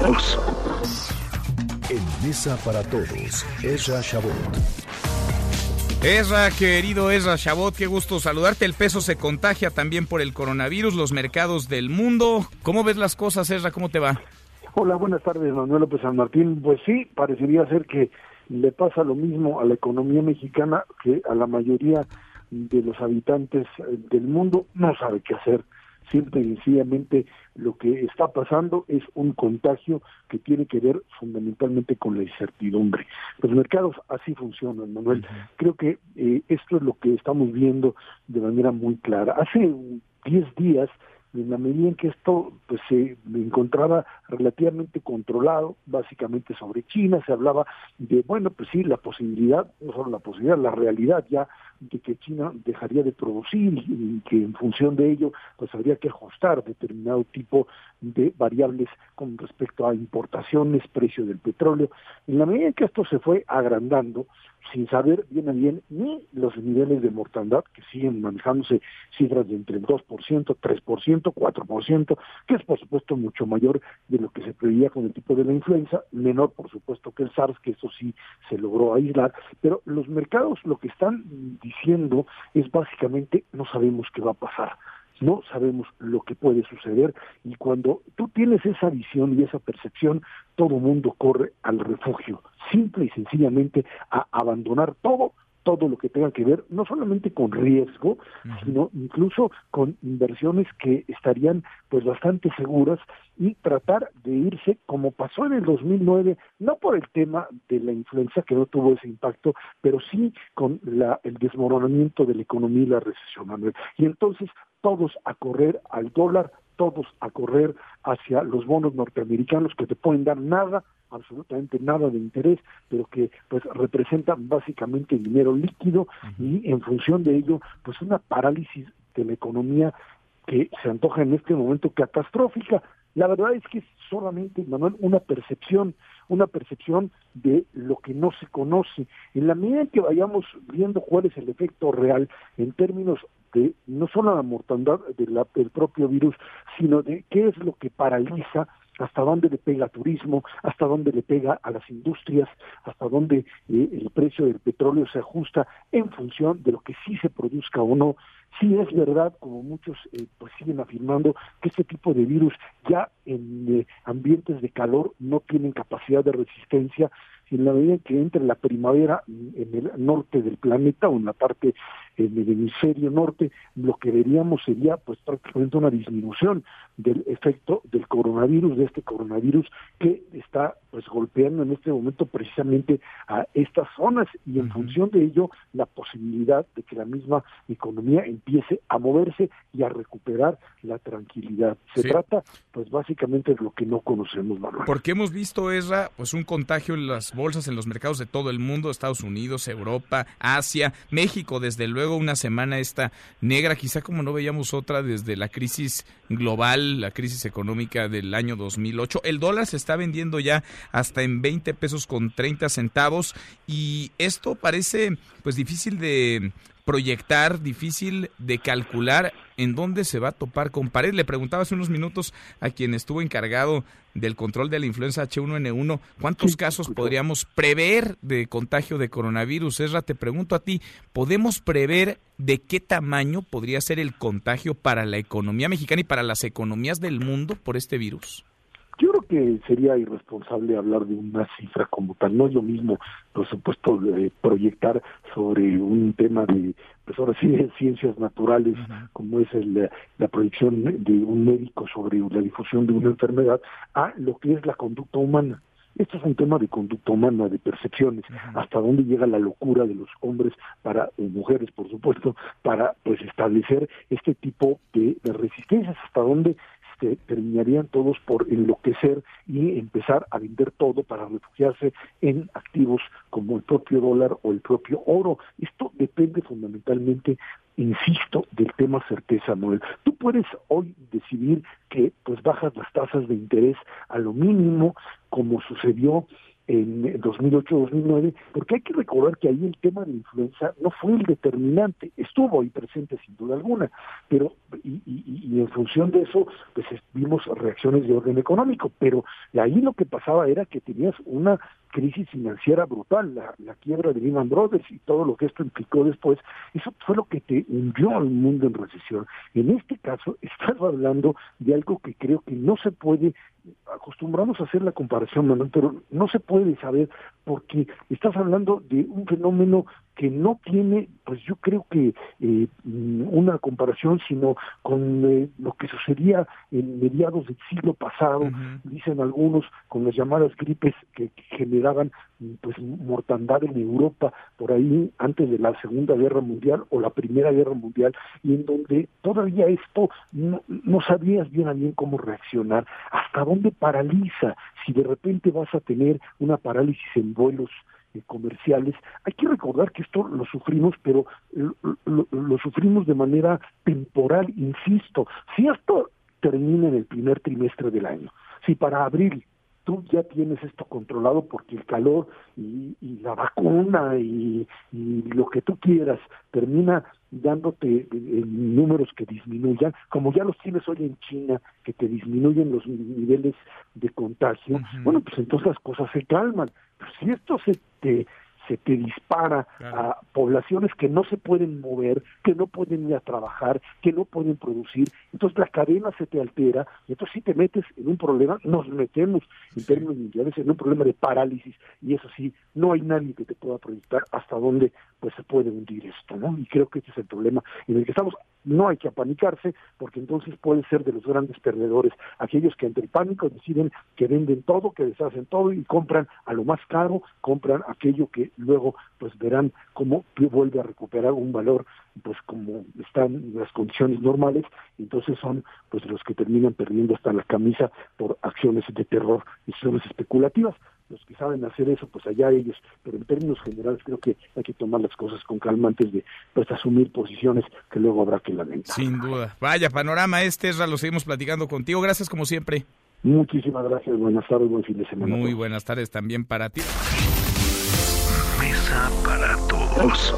todos. En Mesa para Todos, Ezra Shabot. Ezra, querido Ezra Shabot, qué gusto saludarte. El peso se contagia también por el coronavirus, los mercados del mundo. ¿Cómo ves las cosas, Ezra? ¿Cómo te va? Hola, buenas tardes, Manuel López San Martín. Pues sí, parecería ser que le pasa lo mismo a la economía mexicana que a la mayoría de los habitantes del mundo. No sabe qué hacer Simple y sencillamente lo que está pasando es un contagio que tiene que ver fundamentalmente con la incertidumbre. Los mercados así funcionan, Manuel. Creo que eh, esto es lo que estamos viendo de manera muy clara. Hace 10 días en la medida en que esto pues se encontraba relativamente controlado, básicamente sobre China, se hablaba de, bueno, pues sí, la posibilidad, no solo la posibilidad, la realidad ya de que China dejaría de producir y que en función de ello pues habría que ajustar determinado tipo de variables con respecto a importaciones, precio del petróleo. En la medida en que esto se fue agrandando, sin saber bien a bien ni los niveles de mortandad, que siguen manejándose cifras de entre el 2%, 3%, 4%, que es por supuesto mucho mayor de lo que se preveía con el tipo de la influenza, menor por supuesto que el SARS, que eso sí se logró aislar, pero los mercados lo que están diciendo es básicamente no sabemos qué va a pasar no sabemos lo que puede suceder y cuando tú tienes esa visión y esa percepción, todo mundo corre al refugio, simple y sencillamente a abandonar todo todo lo que tenga que ver no solamente con riesgo, sino incluso con inversiones que estarían pues bastante seguras y tratar de irse como pasó en el 2009, no por el tema de la influenza que no tuvo ese impacto, pero sí con la, el desmoronamiento de la economía y la recesión, Manuel. Y entonces todos a correr al dólar, todos a correr hacia los bonos norteamericanos que te pueden dar nada, absolutamente nada de interés, pero que pues representan básicamente dinero líquido y en función de ello pues una parálisis de la economía que se antoja en este momento catastrófica. La verdad es que es solamente, Manuel, una percepción, una percepción de lo que no se conoce. En la medida en que vayamos viendo cuál es el efecto real en términos de no solo la mortandad del propio virus, sino de qué es lo que paraliza hasta dónde le pega turismo, hasta dónde le pega a las industrias, hasta dónde eh, el precio del petróleo se ajusta en función de lo que sí se produzca o no. Sí es verdad, como muchos eh, pues siguen afirmando, que este tipo de virus ya en eh, ambientes de calor no tienen capacidad de resistencia. Y en la medida en que entre la primavera en el norte del planeta o en la parte en el hemisferio norte, lo que veríamos sería pues prácticamente una disminución del efecto del coronavirus, de este coronavirus que está pues golpeando en este momento precisamente a estas zonas y en función de ello la posibilidad de que la misma economía empiece a moverse y a recuperar la tranquilidad. Se trata pues básicamente de lo que no conocemos, Manuel. Porque hemos visto, Esra, pues un contagio en las bolsas, en los mercados de todo el mundo, Estados Unidos, Europa, Asia, México, desde luego una semana esta negra, quizá como no veíamos otra desde la crisis global, la crisis económica del año 2008. El dólar se está vendiendo ya hasta en 20 pesos con 30 centavos y esto parece pues difícil de proyectar, difícil de calcular en dónde se va a topar con pared. Le preguntaba hace unos minutos a quien estuvo encargado del control de la influenza H1N1, ¿cuántos casos podríamos prever de contagio de coronavirus? Esra, te pregunto a ti, ¿podemos prever de qué tamaño podría ser el contagio para la economía mexicana y para las economías del mundo por este virus? Que sería irresponsable hablar de una cifra como tal. No es lo mismo, por supuesto, proyectar sobre un tema de, pues ahora sí, de ciencias naturales, como es el, la proyección de un médico sobre la difusión de una enfermedad, a lo que es la conducta humana. Esto es un tema de conducta humana, de percepciones, hasta dónde llega la locura de los hombres para mujeres, por supuesto, para pues establecer este tipo de resistencias, hasta dónde que terminarían todos por enloquecer y empezar a vender todo para refugiarse en activos como el propio dólar o el propio oro. Esto depende fundamentalmente insisto, del tema certeza, Noel. Tú puedes hoy decidir que pues bajas las tasas de interés a lo mínimo, como sucedió en 2008-2009, porque hay que recordar que ahí el tema de influenza no fue el determinante, estuvo ahí presente sin duda alguna, pero y, y, en función de eso, pues vimos reacciones de orden económico, pero ahí lo que pasaba era que tenías una crisis financiera brutal, la, la, quiebra de Lehman Brothers y todo lo que esto implicó después, eso fue lo que te hundió al mundo en recesión. En este caso, estás hablando de algo que creo que no se puede, acostumbramos a hacer la comparación, Manuel, pero no se puede saber porque estás hablando de un fenómeno que no tiene, pues yo creo que eh, una comparación, sino con eh, lo que sucedía en mediados del siglo pasado, dicen algunos, con las llamadas gripes que, generaban pues mortandad en Europa por ahí antes de la Segunda Guerra Mundial o la Primera Guerra Mundial, y en donde todavía esto no, no sabías bien a bien cómo reaccionar, hasta dónde paraliza, si de repente vas a tener una parálisis en vuelos eh, comerciales. Hay que recordar que esto lo sufrimos, pero lo, sufrimos de manera temporal, insisto. Si esto termina en el primer trimestre del año, si para abril tú ya tienes esto controlado porque el calor y, la vacuna y, lo que tú quieras termina dándote eh, números que disminuyan, como ya los tienes hoy en China, que te disminuyen los niveles de contagio, bueno, pues entonces las cosas se calman. Pero si esto se te se te dispara a poblaciones que no se pueden mover, que no pueden ir a trabajar, que no pueden producir, entonces la cadena se te altera y entonces si te metes en un problema, nos metemos en términos mundiales en un problema de parálisis y eso sí, no hay nadie que te pueda proyectar hasta dónde pues se puede hundir esto, ¿no? Y creo que ese es el problema en el que estamos. No hay que apanicarse porque entonces pueden ser de los grandes perdedores aquellos que entre el pánico deciden que venden todo, que deshacen todo y compran a lo más caro, compran aquello que luego pues verán cómo vuelve a recuperar un valor pues como están las condiciones normales, entonces son pues los que terminan perdiendo hasta la camisa por acciones de terror, y acciones especulativas. Los que saben hacer eso, pues allá ellos, pero en términos generales creo que hay que tomar las cosas con calma antes de pues asumir posiciones que luego habrá que lamentar. Sin duda. Vaya panorama este, lo seguimos platicando contigo. Gracias como siempre. Muchísimas gracias, buenas tardes, buen fin de semana. Muy buenas tardes también para ti. Para todos.